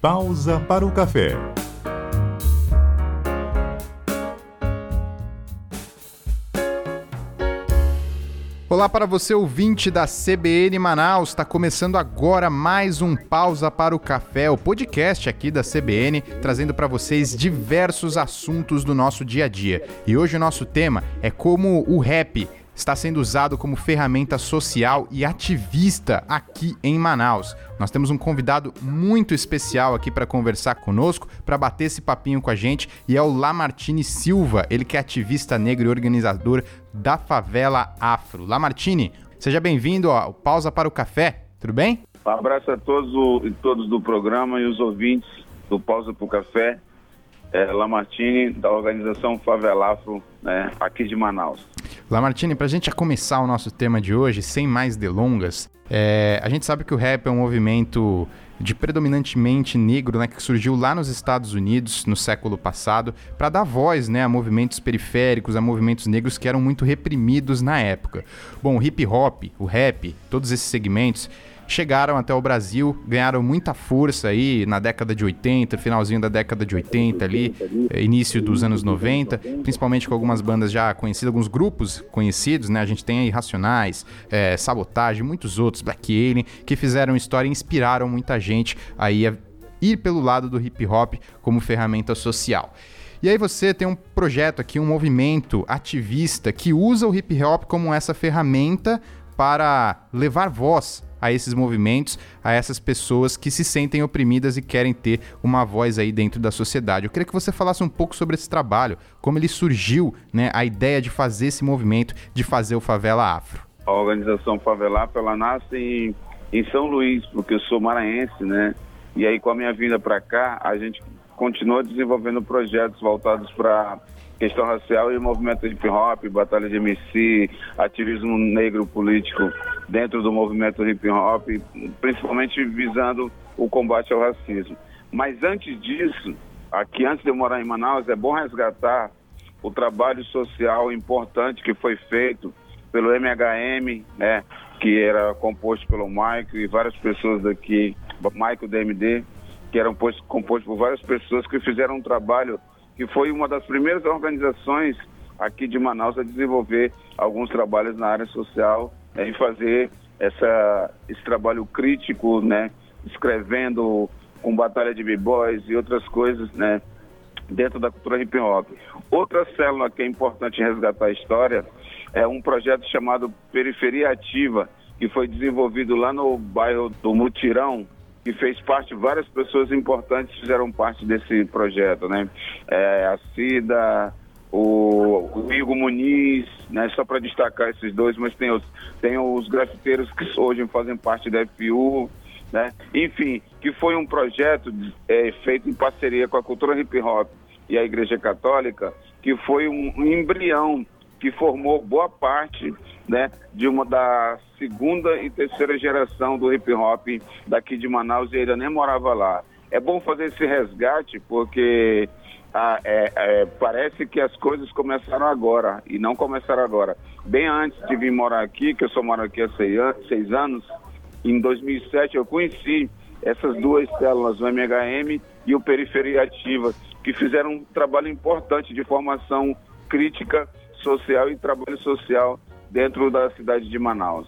Pausa para o café. Olá para você, ouvinte da CBN Manaus. Está começando agora mais um Pausa para o Café, o podcast aqui da CBN, trazendo para vocês diversos assuntos do nosso dia a dia. E hoje o nosso tema é como o rap está sendo usado como ferramenta social e ativista aqui em Manaus. Nós temos um convidado muito especial aqui para conversar conosco, para bater esse papinho com a gente, e é o Lamartine Silva, ele que é ativista negro e organizador da favela Afro. Lamartine, seja bem-vindo ao Pausa para o Café, tudo bem? Um abraço a todos, e todos do programa e os ouvintes do Pausa para o Café. É, Lamartine, da organização Favela Afro, né, aqui de Manaus. Lamartine, para a gente começar o nosso tema de hoje, sem mais delongas, é, a gente sabe que o rap é um movimento de predominantemente negro, né, que surgiu lá nos Estados Unidos no século passado, para dar voz, né, a movimentos periféricos, a movimentos negros que eram muito reprimidos na época. Bom, o hip hop, o rap, todos esses segmentos chegaram até o Brasil, ganharam muita força aí na década de 80, finalzinho da década de 80 ali, início dos anos 90, principalmente com algumas bandas já conhecidas, alguns grupos conhecidos, né? A gente tem aí Racionais, é, Sabotagem, muitos outros, Black Alien, que fizeram história e inspiraram muita gente aí a ir pelo lado do hip hop como ferramenta social. E aí você tem um projeto aqui, um movimento ativista que usa o hip hop como essa ferramenta para levar voz a esses movimentos, a essas pessoas que se sentem oprimidas e querem ter uma voz aí dentro da sociedade. Eu queria que você falasse um pouco sobre esse trabalho, como ele surgiu, né, a ideia de fazer esse movimento, de fazer o Favela Afro. A organização Favela Afro, ela nasce em, em São Luís, porque eu sou maranhense, né? E aí com a minha vinda para cá, a gente continua desenvolvendo projetos voltados para questão racial e movimento hip hop, batalha de MC, ativismo negro político dentro do movimento hip hop, principalmente visando o combate ao racismo. Mas antes disso, aqui antes de eu morar em Manaus, é bom resgatar o trabalho social importante que foi feito pelo MHM, né, que era composto pelo Maico e várias pessoas daqui, Maico DMD, que eram composto por várias pessoas que fizeram um trabalho que foi uma das primeiras organizações aqui de Manaus a desenvolver alguns trabalhos na área social né, e fazer essa, esse trabalho crítico, né, escrevendo com batalha de b-boys e outras coisas, né, dentro da cultura hip hop. Outra célula que é importante resgatar a história é um projeto chamado Periferia Ativa, que foi desenvolvido lá no bairro do Mutirão, que fez parte, várias pessoas importantes fizeram parte desse projeto, né? É, a Cida, o, o Igor Muniz, né? Só para destacar esses dois, mas tem os, tem os grafiteiros que hoje fazem parte da FPU, né? Enfim, que foi um projeto é, feito em parceria com a cultura hip hop e a Igreja Católica, que foi um, embrião que formou boa parte né, de uma da segunda e terceira geração do hip hop daqui de Manaus e ainda nem morava lá. É bom fazer esse resgate porque ah, é, é, parece que as coisas começaram agora e não começaram agora. Bem antes de vir morar aqui, que eu só moro aqui há seis anos, em 2007 eu conheci essas duas células, o MHM e o Periferia Ativa, que fizeram um trabalho importante de formação crítica social e trabalho social dentro da cidade de Manaus.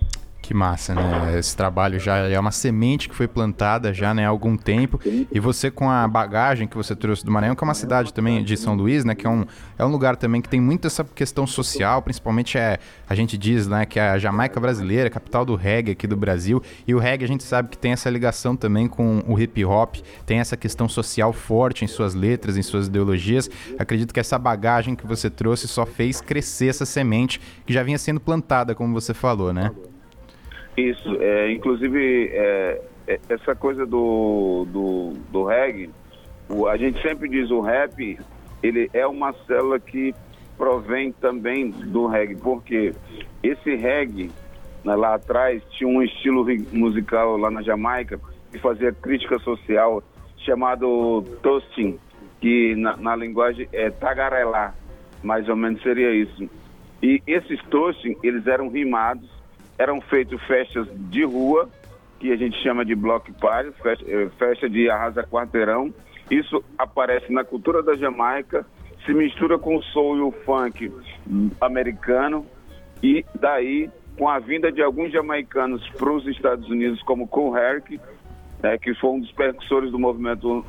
Que massa, né? Esse trabalho já é uma semente que foi plantada já né, há algum tempo. E você com a bagagem que você trouxe do Maranhão, que é uma cidade também de São Luís, né? Que é um, é um lugar também que tem muito essa questão social, principalmente é, a gente diz, né, que é a Jamaica brasileira, capital do reggae aqui do Brasil. E o reggae a gente sabe que tem essa ligação também com o hip hop, tem essa questão social forte em suas letras, em suas ideologias. Acredito que essa bagagem que você trouxe só fez crescer essa semente que já vinha sendo plantada, como você falou, né? Isso, é, inclusive é, é, essa coisa do, do, do reggae, o, a gente sempre diz o rap, ele é uma célula que provém também do reggae, porque esse reggae né, lá atrás tinha um estilo musical lá na Jamaica que fazia crítica social chamado toasting, que na, na linguagem é tagarelar, mais ou menos seria isso. E esses toasting, eles eram rimados eram feitas festas de rua aqui a gente chama de block party, festa, eh, festa de arrasa quarteirão. Isso aparece na cultura da Jamaica, se mistura com o soul e o funk americano e daí com a vinda de alguns jamaicanos para os Estados Unidos, como Cool Herc, né, que foi um dos precursores do movimento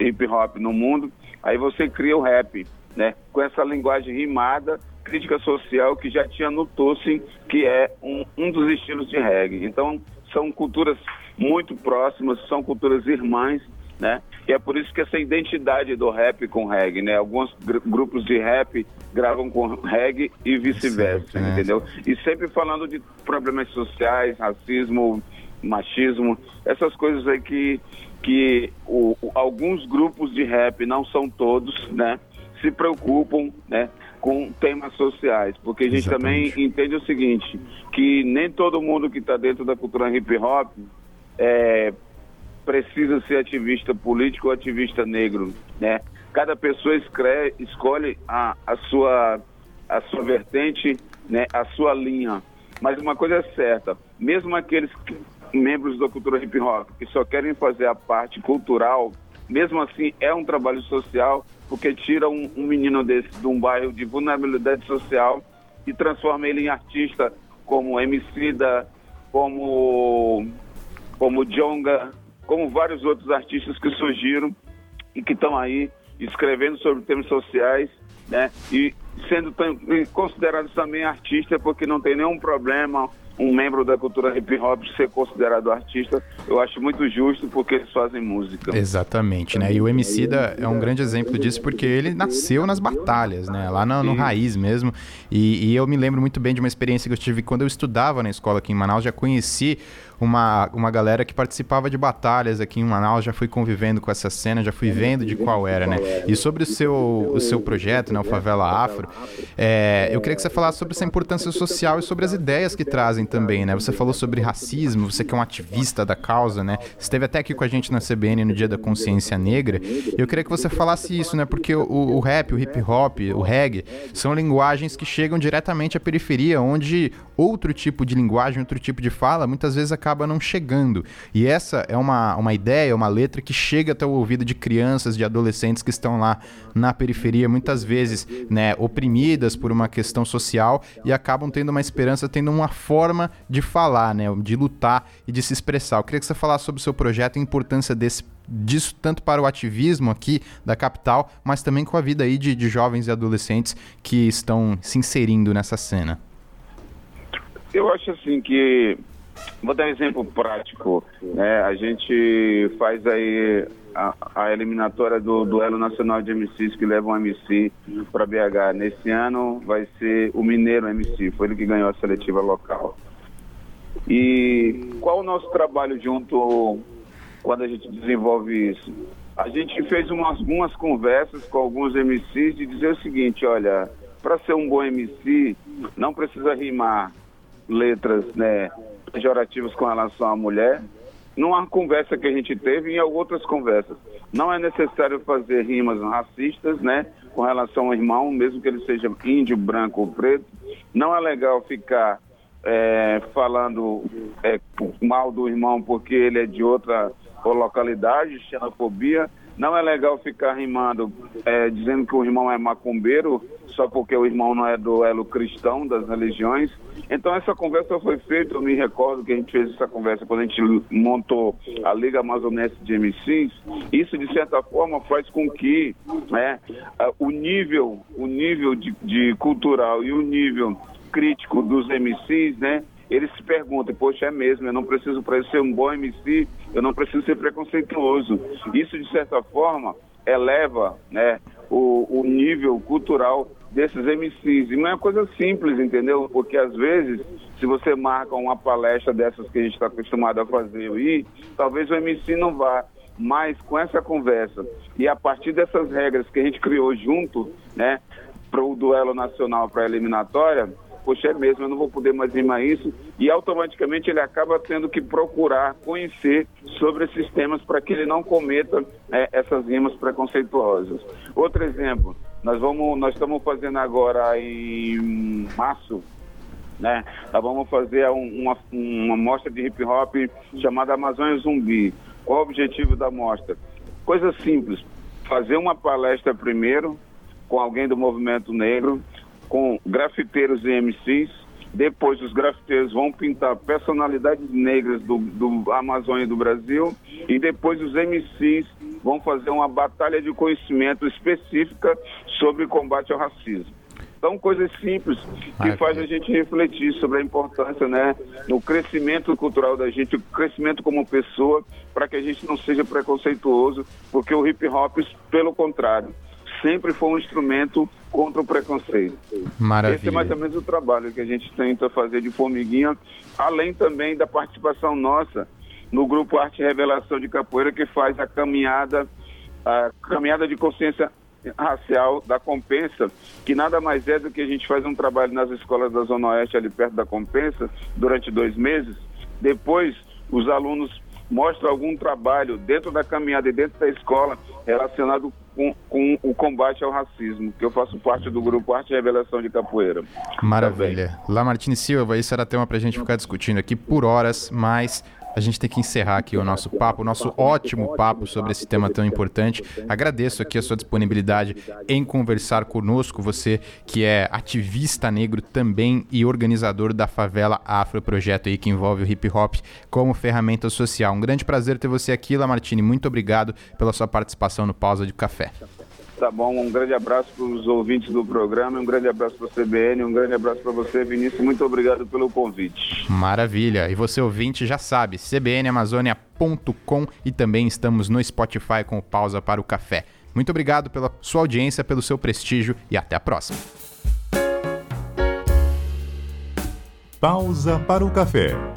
hip hop no mundo, aí você cria o rap, né, com essa linguagem rimada, crítica social que já tinha no Tosin, que é um, um dos estilos de reggae. Então, são culturas muito próximas, são culturas irmãs, né? E é por isso que essa identidade do rap com reggae, né? Alguns gr grupos de rap gravam com reggae e vice-versa, né? entendeu? E sempre falando de problemas sociais, racismo, machismo, essas coisas aí que, que o, alguns grupos de rap, não são todos, né? Se preocupam, né? Com temas sociais, porque a gente Exatamente. também entende o seguinte, que nem todo mundo que está dentro da cultura hip hop é, precisa ser ativista político ou ativista negro, né? Cada pessoa escreve, escolhe a, a, sua, a sua vertente, né? a sua linha. Mas uma coisa é certa, mesmo aqueles que, membros da cultura hip hop que só querem fazer a parte cultural, mesmo assim é um trabalho social, porque tira um, um menino desse de um bairro de vulnerabilidade social e transforma ele em artista como Emicida, como como Jonga, como vários outros artistas que surgiram e que estão aí escrevendo sobre temas sociais, né? E sendo considerados também artistas porque não tem nenhum problema um membro da cultura hip hop ser considerado artista, eu acho muito justo porque eles fazem música. Exatamente, né? E o Emicida é um grande exemplo disso porque ele nasceu nas batalhas, né? Lá no, no raiz mesmo. E, e, eu me lembro muito bem de uma experiência que eu tive quando eu estudava na escola aqui em Manaus, já conheci uma, uma galera que participava de batalhas aqui em Manaus, já fui convivendo com essa cena, já fui vendo de qual era, né? E sobre o seu, o seu projeto, né, o Favela Afro, é, eu queria que você falasse sobre essa importância social e sobre as ideias que trazem também, né? Você falou sobre racismo, você que é um ativista da causa, né? Esteve até aqui com a gente na CBN no Dia da Consciência Negra. Eu queria que você falasse isso, né? Porque o, o rap, o hip hop, o reggae são linguagens que chegam diretamente à periferia, onde outro tipo de linguagem, outro tipo de fala, muitas vezes acaba não chegando. E essa é uma, uma ideia, uma letra que chega até o ouvido de crianças, de adolescentes que estão lá na periferia, muitas vezes né, oprimidas por uma questão social e acabam tendo uma esperança, tendo uma forma de falar, né, de lutar e de se expressar. Eu queria que você falasse sobre o seu projeto e a importância desse disso tanto para o ativismo aqui da capital, mas também com a vida aí de, de jovens e adolescentes que estão se inserindo nessa cena. Eu acho assim que vou dar um exemplo prático. Né? A gente faz aí a, a, eliminatória do duelo nacional de MCs que leva um MC para BH. Nesse ano vai ser o Mineiro MC, foi ele que ganhou a seletiva local. E qual o nosso trabalho junto quando a gente desenvolve isso? A gente fez umas, algumas conversas com alguns MCs de dizer o seguinte, olha, para ser um bom MC, não precisa rimar letras né, pejorativas com relação à mulher. Numa conversa que a gente teve e em outras conversas. Não é necessário fazer rimas racistas, né? Com relação ao irmão, mesmo que ele seja índio, branco ou preto. Não é legal ficar é, falando é, mal do irmão porque ele é de outra localidade, xenofobia. Não é legal ficar rimando, é, dizendo que o irmão é macumbeiro, só porque o irmão não é do elo cristão das religiões. Então essa conversa foi feita, eu me recordo que a gente fez essa conversa quando a gente montou a Liga Amazonense de MCs. Isso de certa forma faz com que né, o nível, o nível de, de cultural e o nível crítico dos MCs, né, eles se perguntam, poxa, é mesmo, eu não preciso para ser um bom MC, eu não preciso ser preconceituoso. Isso, de certa forma, eleva né, o, o nível cultural desses MCs. E não é coisa simples, entendeu? Porque às vezes, se você marca uma palestra dessas que a gente está acostumado a fazer aí, talvez o MC não vá. Mas com essa conversa e a partir dessas regras que a gente criou junto, né, para o duelo nacional, para a eliminatória, poxa, é mesmo, eu não vou poder mais rimar isso, e automaticamente ele acaba tendo que procurar conhecer sobre esses temas para que ele não cometa é, essas rimas preconceituosas. Outro exemplo, nós vamos, nós estamos fazendo agora em março né? Nós vamos fazer uma, uma mostra de hip hop chamada Amazônia Zumbi. Qual o objetivo da mostra? Coisa simples, fazer uma palestra primeiro com alguém do movimento negro, com grafiteiros e MCs, depois os grafiteiros vão pintar personalidades negras do, do Amazônia e do Brasil e depois os MCs vão fazer uma batalha de conhecimento específica sobre combate ao racismo. São coisas simples que faz a gente refletir sobre a importância, né, no crescimento cultural da gente, o crescimento como pessoa, para que a gente não seja preconceituoso, porque o hip hop, pelo contrário, sempre foi um instrumento contra o preconceito. Maravilha. Esse é mais ou menos o trabalho que a gente tenta fazer de formiguinha, além também da participação nossa no grupo Arte Revelação de Capoeira, que faz a caminhada, a caminhada de consciência racial da Compensa, que nada mais é do que a gente faz um trabalho nas escolas da Zona Oeste, ali perto da Compensa, durante dois meses. Depois, os alunos mostram algum trabalho dentro da caminhada e dentro da escola relacionado com, com, o combate ao racismo, que eu faço parte do grupo Arte e Revelação de Capoeira. Maravilha. Lá, Martins Silva, isso era tema para a gente ficar discutindo aqui por horas, mas a gente tem que encerrar aqui o nosso papo, o nosso ótimo papo sobre esse tema tão importante. Agradeço aqui a sua disponibilidade em conversar conosco, você que é ativista negro também e organizador da Favela Afro, projeto aí que envolve o hip hop como ferramenta social. Um grande prazer ter você aqui, Lamartine. Muito obrigado pela sua participação no Pausa de Café. Tá bom, um grande abraço para os ouvintes do programa, um grande abraço para o CBN, um grande abraço para você, Vinícius. Muito obrigado pelo convite. Maravilha. E você, ouvinte, já sabe, cbnamazônia.com e também estamos no Spotify com Pausa para o Café. Muito obrigado pela sua audiência, pelo seu prestígio e até a próxima. Pausa para o Café.